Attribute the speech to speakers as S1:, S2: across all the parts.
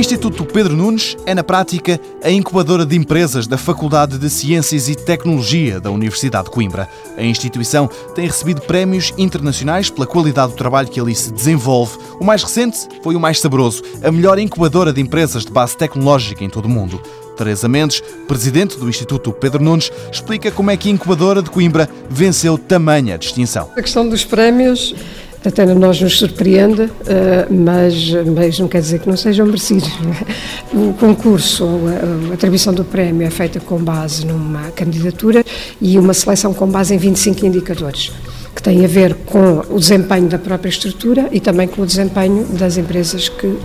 S1: Instituto Pedro Nunes é, na prática, a incubadora de empresas da Faculdade de Ciências e Tecnologia da Universidade de Coimbra. A instituição tem recebido prémios internacionais pela qualidade do trabalho que ali se desenvolve. O mais recente foi o mais saboroso, a melhor incubadora de empresas de base tecnológica em todo o mundo. Teresa Mendes, presidente do Instituto Pedro Nunes, explica como é que a incubadora de Coimbra venceu tamanha distinção.
S2: A questão dos prémios a nós nos surpreende, eh, mas, mas não quer dizer que não sejam merecidos. O concurso, a atribuição do prémio é feita com base numa candidatura e uma seleção com base em 25 indicadores que tem a ver com o desempenho da própria estrutura e também com o desempenho das empresas que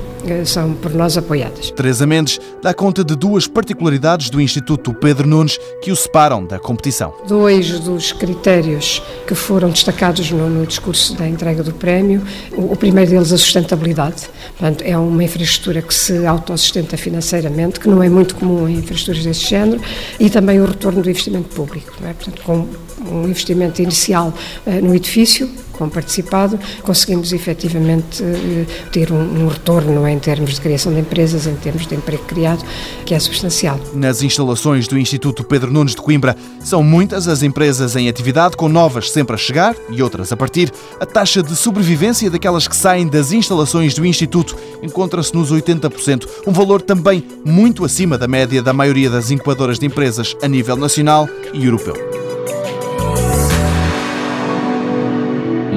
S2: são por nós apoiadas.
S1: Teresa Mendes dá conta de duas particularidades do Instituto Pedro Nunes que o separam da competição.
S2: Dois dos critérios que foram destacados no, no discurso da entrega do prémio, o, o, primeiro deles a sustentabilidade. Portanto, é uma infraestrutura que se autossustenta financeiramente, que não é muito comum em infraestruturas desse género, e também o retorno do investimento público. É? Portanto, com um investimento inicial uh, no edifício, com participado, conseguimos efetivamente uh, ter um, um, retorno em termos de criação de empresas, em termos de emprego criado, que é substancial.
S1: Nas instalações do Instituto Pedro Nunes de Coimbra, são muitas as empresas em atividade, com novas sempre a chegar e outras a partir. A taxa de sobrevivência daquelas que saem das instalações do Instituto encontra-se nos 80%, um valor também muito acima da média da maioria das incubadoras de empresas a nível nacional e europeu.